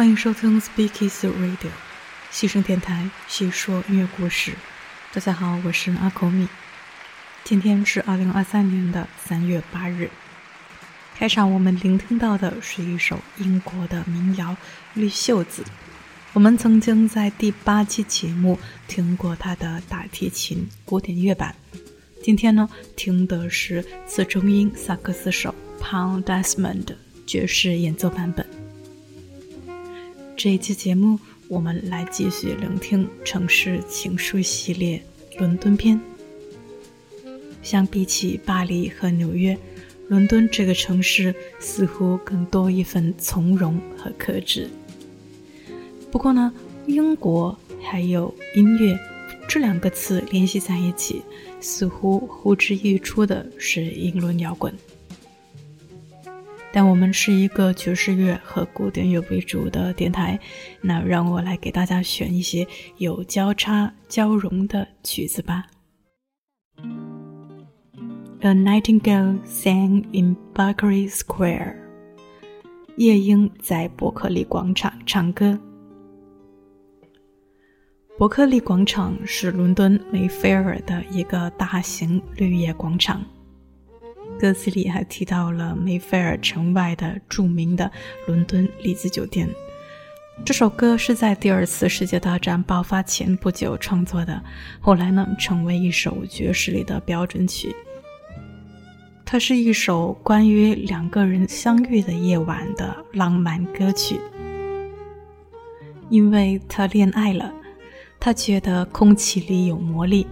欢迎收听 Speakeasy Radio，细声电台，细说音乐故事。大家好，我是阿口米。今天是二零二三年的三月八日。开场我们聆听到的是一首英国的民谣《绿袖子》。我们曾经在第八期节目听过他的大提琴古典乐版。今天呢，听的是次中音萨克斯手 Paul Desmond 的爵士演奏版本。这一期节目，我们来继续聆听《城市情书》系列伦敦篇。相比起巴黎和纽约，伦敦这个城市似乎更多一份从容和克制。不过呢，英国还有音乐这两个词联系在一起，似乎呼之欲出的是英伦摇滚。但我们是一个爵士乐和古典乐为主的电台，那让我来给大家选一些有交叉交融的曲子吧。A nightingale sang in Berkeley Square。夜莺在伯克利广场唱歌。伯克利广场是伦敦梅菲尔的一个大型绿叶广场。歌词里还提到了梅菲尔城外的著名的伦敦丽兹酒店。这首歌是在第二次世界大战爆发前不久创作的，后来呢成为一首爵士里的标准曲。它是一首关于两个人相遇的夜晚的浪漫歌曲，因为他恋爱了。他觉得空气里有魔力。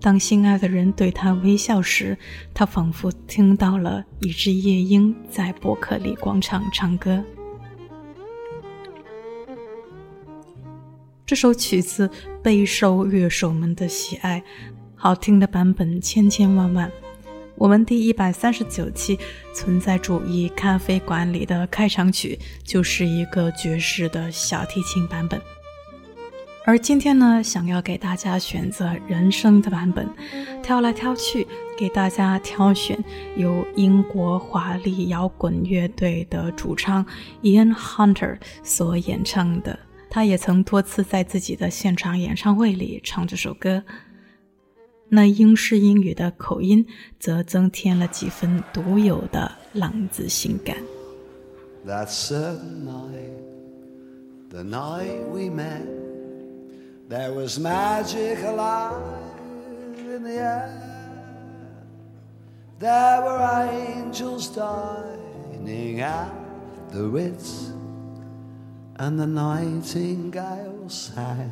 当心爱的人对他微笑时，他仿佛听到了一只夜莺在伯克利广场唱歌。这首曲子备受乐手们的喜爱，好听的版本千千万万。我们第一百三十九期《存在主义咖啡馆》里的开场曲就是一个爵士的小提琴版本。而今天呢，想要给大家选择人声的版本，挑来挑去，给大家挑选由英国华丽摇滚乐队的主唱 Ian Hunter 所演唱的。他也曾多次在自己的现场演唱会里唱这首歌。那英式英语的口音，则增添了几分独有的浪子性感。There was magic alive in the air. There were angels dining at the Ritz, and the nightingale sang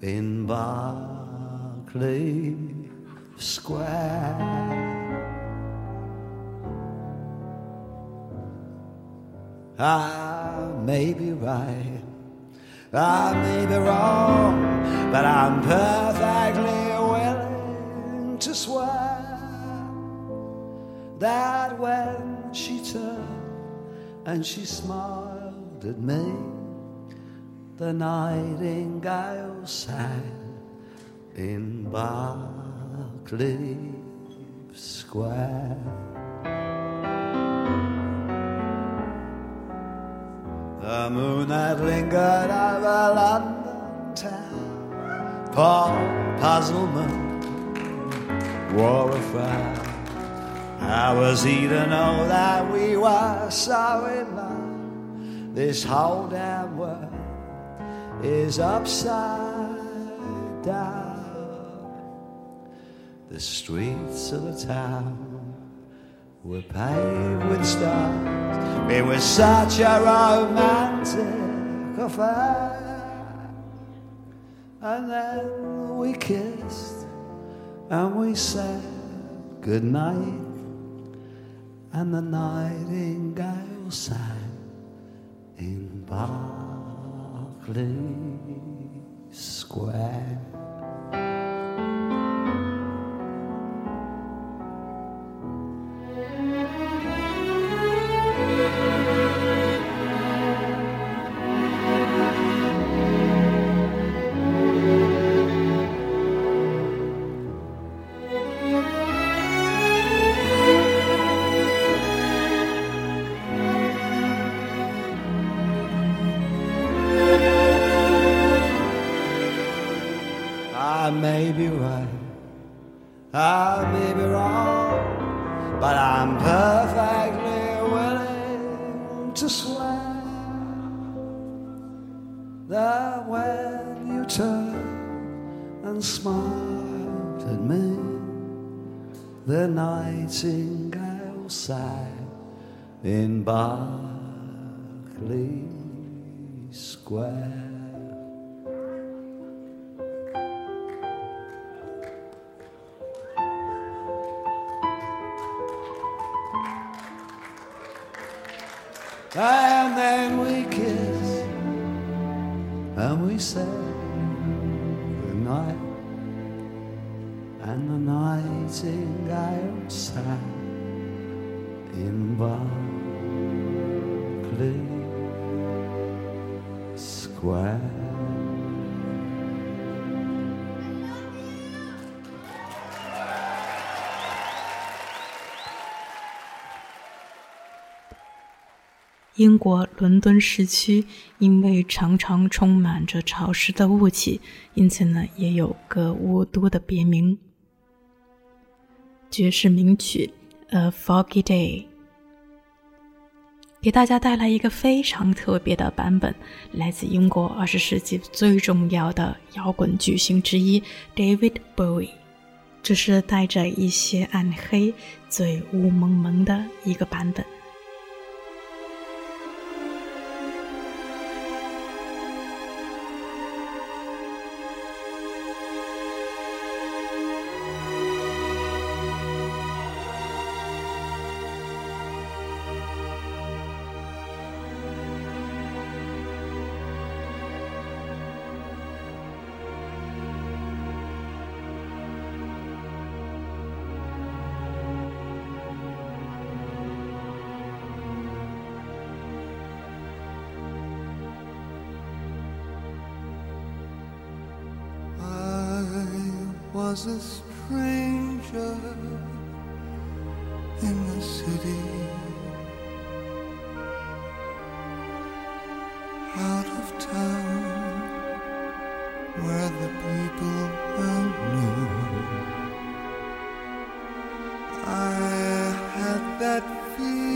in Berkeley Square. I may be right I may be wrong, but I'm perfectly willing to swear that when she turned and she smiled at me, the nightingale sang in Berkeley Square. The moon that lingered over London town, Paul Puzzlement wore a frown. How was he to know that we were so in love? This whole damn world is upside down. The streets of the town were paved with stars. It was such a romantic affair. And then we kissed and we said goodnight. And the nightingale sang in Berkeley Square. Square. And then we kiss and we say goodnight. And the nightingale sang in Berkeley 英国伦敦市区因为常常充满着潮湿的雾气，因此呢，也有个雾都的别名。爵士名曲《A Foggy Day》给大家带来一个非常特别的版本，来自英国二十世纪最重要的摇滚巨星之一 David Bowie，这是带着一些暗黑、最雾蒙蒙的一个版本。A stranger in the city, out of town, where the people well knew. I had that feeling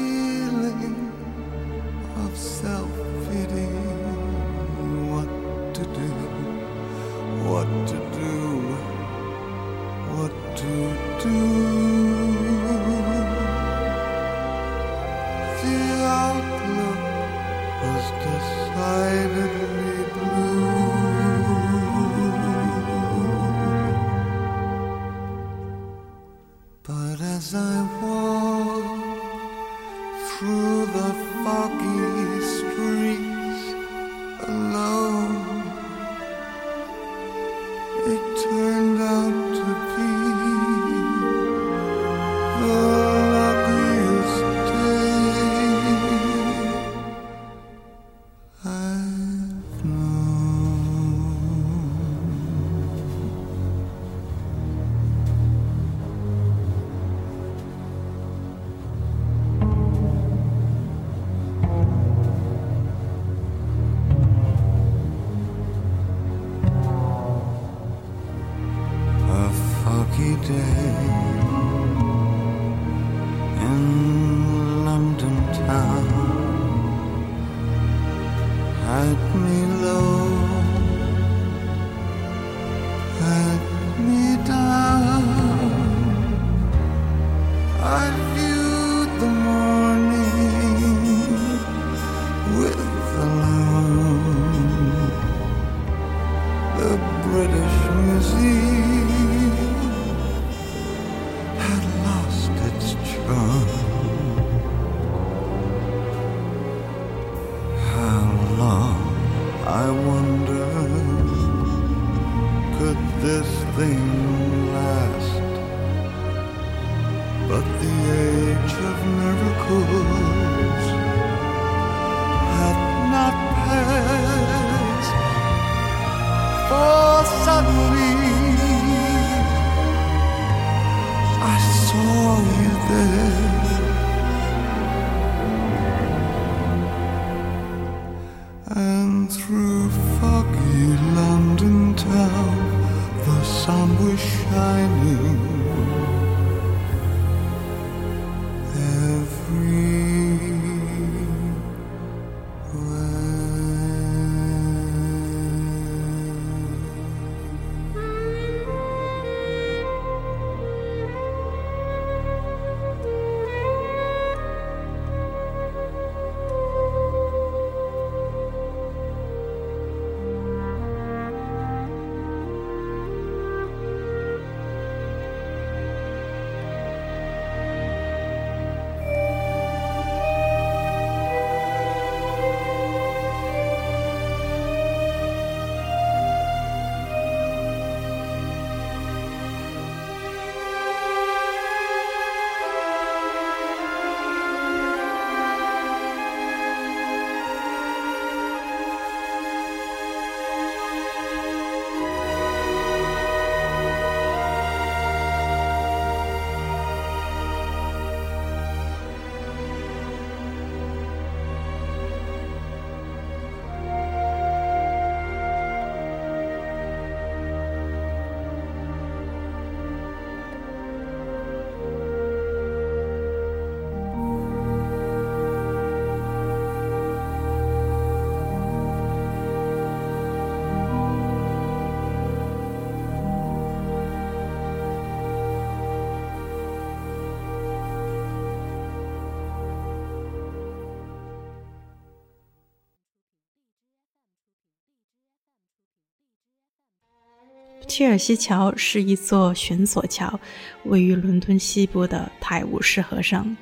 切尔西桥是一座悬索桥，位于伦敦西部的泰晤士河上，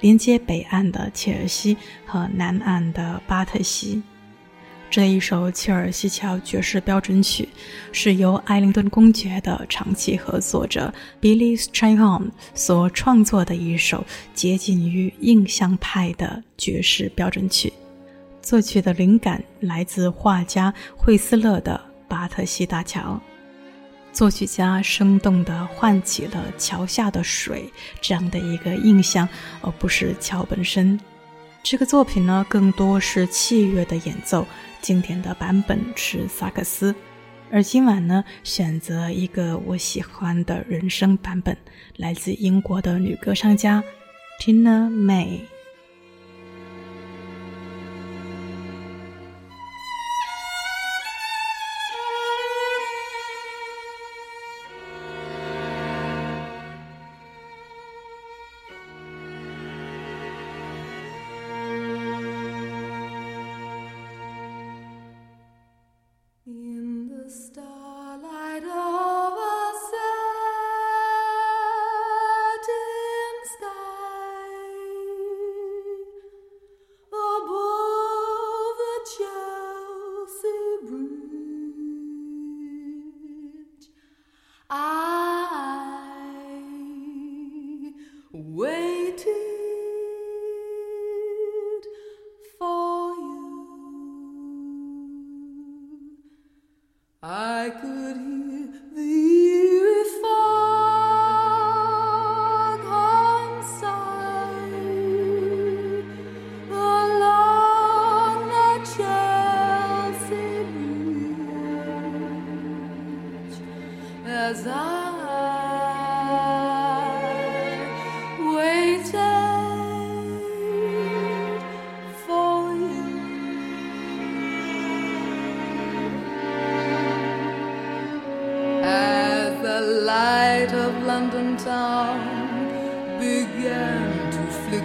连接北岸的切尔西和南岸的巴特西。这一首切尔西桥爵士标准曲是由艾灵顿公爵的长期合作者 Billy Strayhorn 所创作的一首接近于印象派的爵士标准曲。作曲的灵感来自画家惠斯勒的《巴特西大桥》，作曲家生动地唤起了桥下的水这样的一个印象，而不是桥本身。这个作品呢，更多是器乐的演奏。经典的版本是萨克斯，而今晚呢，选择一个我喜欢的人声版本，来自英国的女歌唱家 Tina May。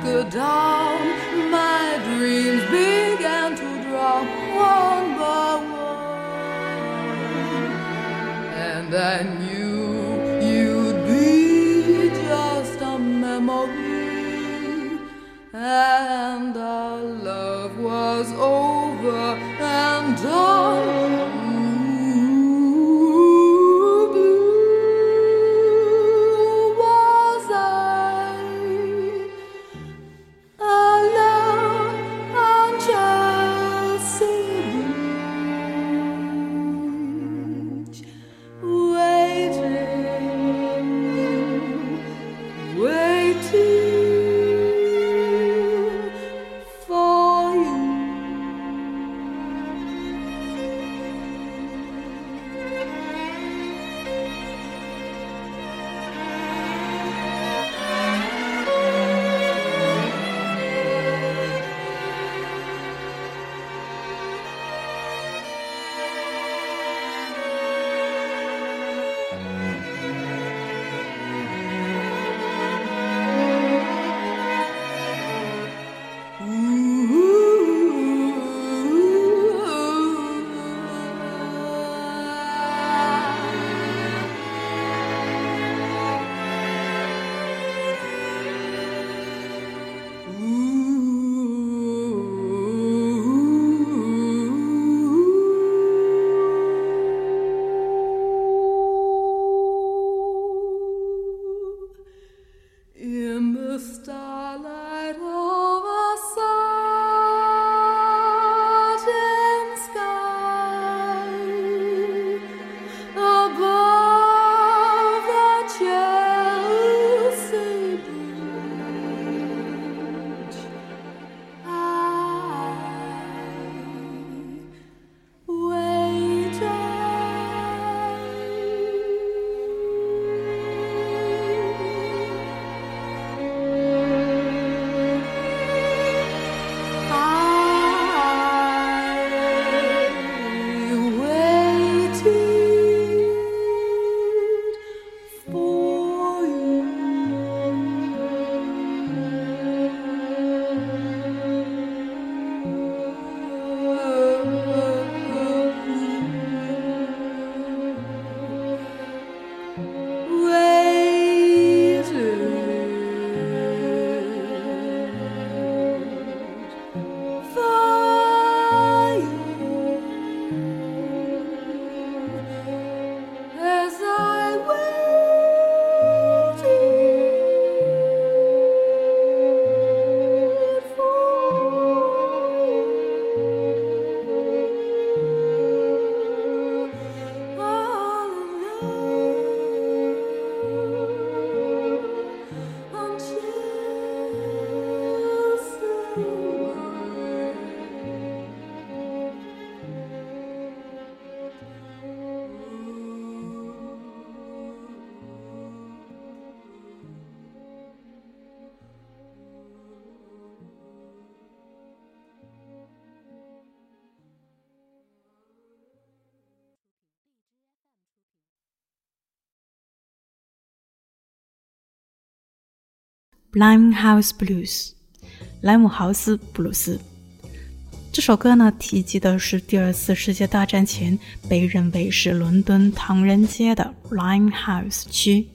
To dawn. My dreams began to drop one by one. And I knew Limehouse Blues，莱姆豪斯布鲁斯。这首歌呢，提及的是第二次世界大战前被认为是伦敦唐人街的 Limehouse 区。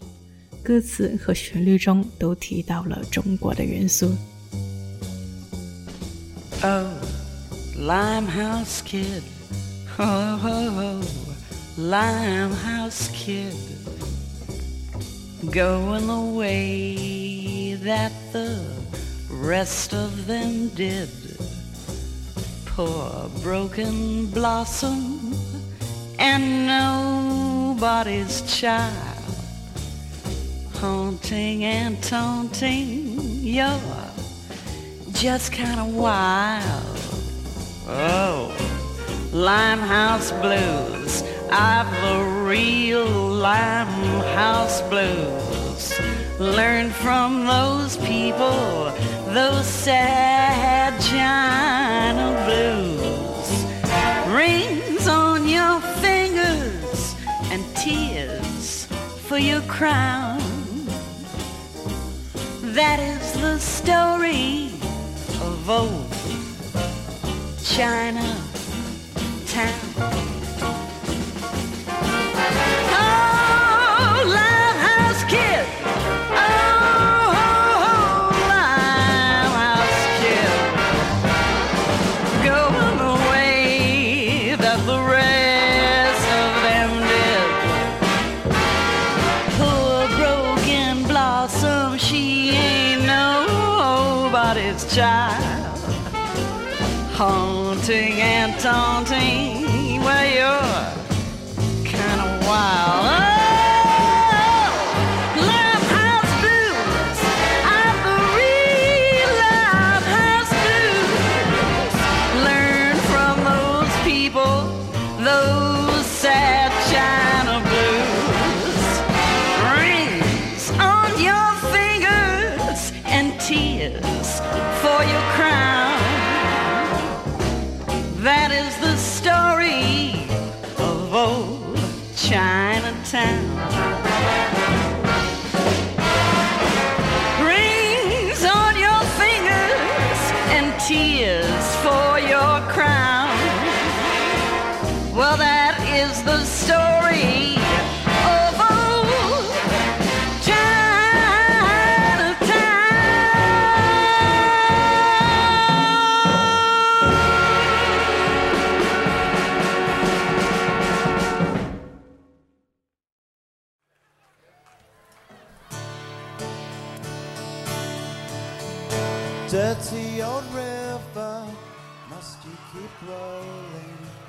歌词和旋律中都提到了中国的元素。Oh, Limehouse Kid, oh, oh, oh, Limehouse Kid, going away. That the rest of them did. Poor broken blossom and nobody's child haunting and taunting. You're just kind of wild. Oh, Limehouse Blues. I've the real Limehouse Blues. Learn from those people, those sad China blues. Rings on your fingers and tears for your crown. That is the story of old China town.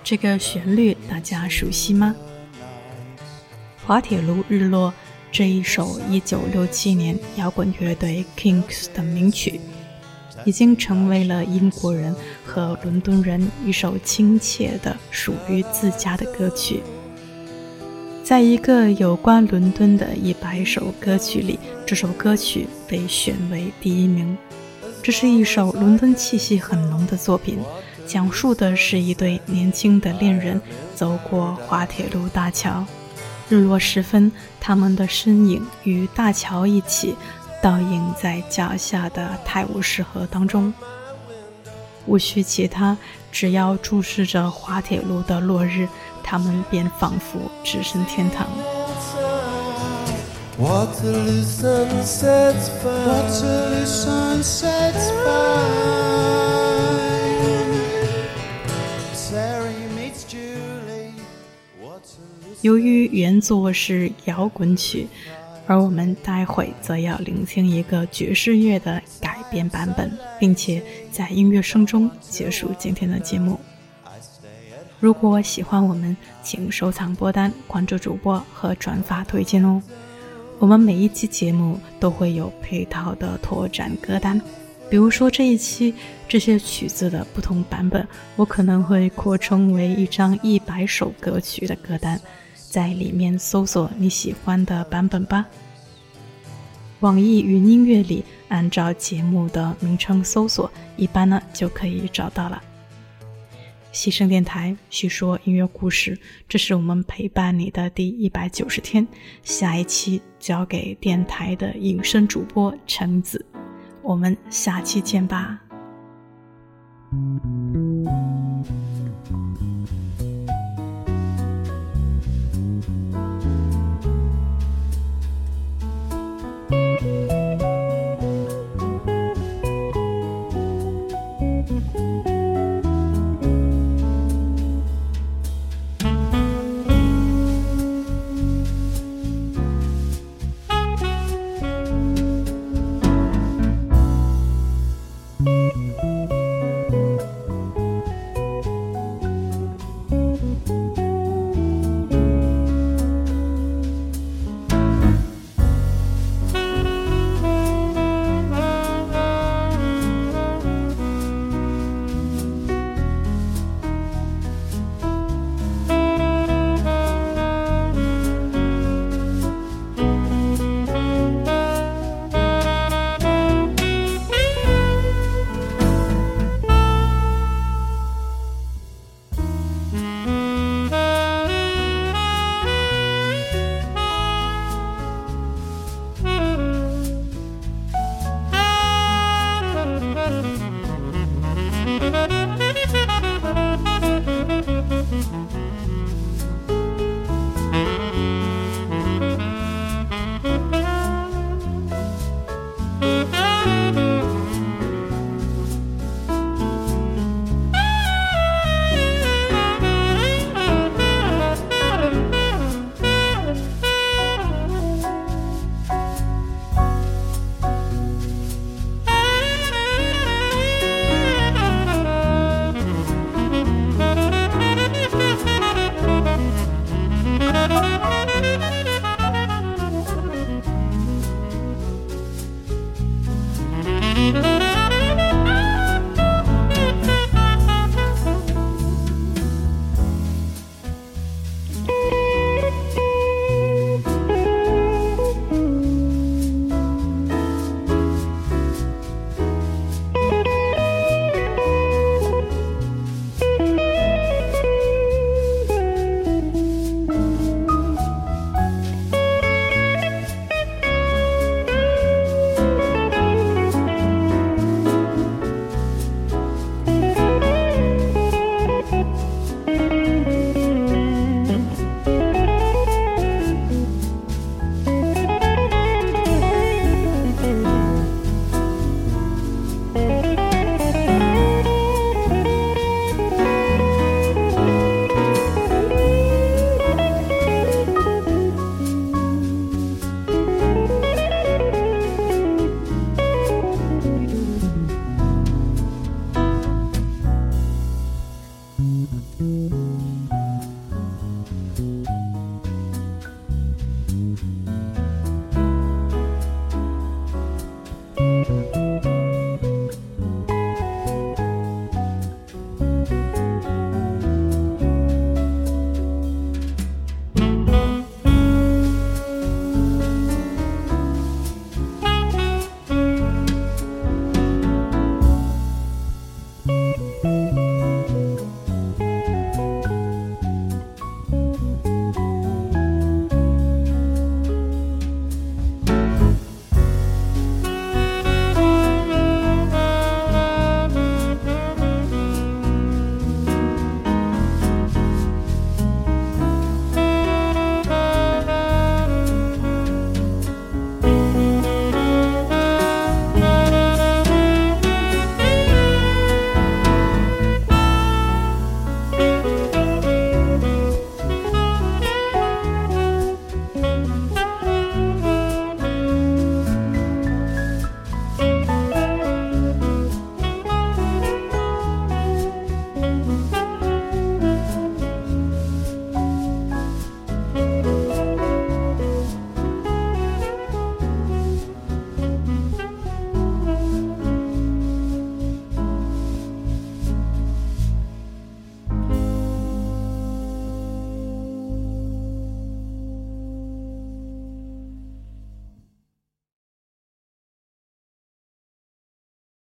这个旋律大家熟悉吗？《滑铁卢日落》这一首1967年摇滚乐队 Kings 的名曲，已经成为了英国人和伦敦人一首亲切的属于自家的歌曲。在一个有关伦敦的一百首歌曲里，这首歌曲被选为第一名。这是一首伦敦气息很浓的作品，讲述的是一对年轻的恋人走过滑铁卢大桥，日落时分，他们的身影与大桥一起倒映在脚下的泰晤士河当中。无需其他，只要注视着滑铁卢的落日，他们便仿佛置身天堂。Waterloo sunsets fine. Waterloo sunsets fine. Terry meets Julie. Waterloo 由于原作是摇滚曲，而我们待会则要聆听一个爵士乐的改编版本，并且在音乐声中结束今天的节目。如果喜欢我们，请收藏播单、关注主播和转发推荐哦。我们每一期节目都会有配套的拓展歌单，比如说这一期这些曲子的不同版本，我可能会扩充为一张一百首歌曲的歌单，在里面搜索你喜欢的版本吧。网易云音乐里按照节目的名称搜索，一般呢就可以找到了。西声电台叙说音乐故事，这是我们陪伴你的第一百九十天。下一期交给电台的隐身主播橙子。我们下期见吧。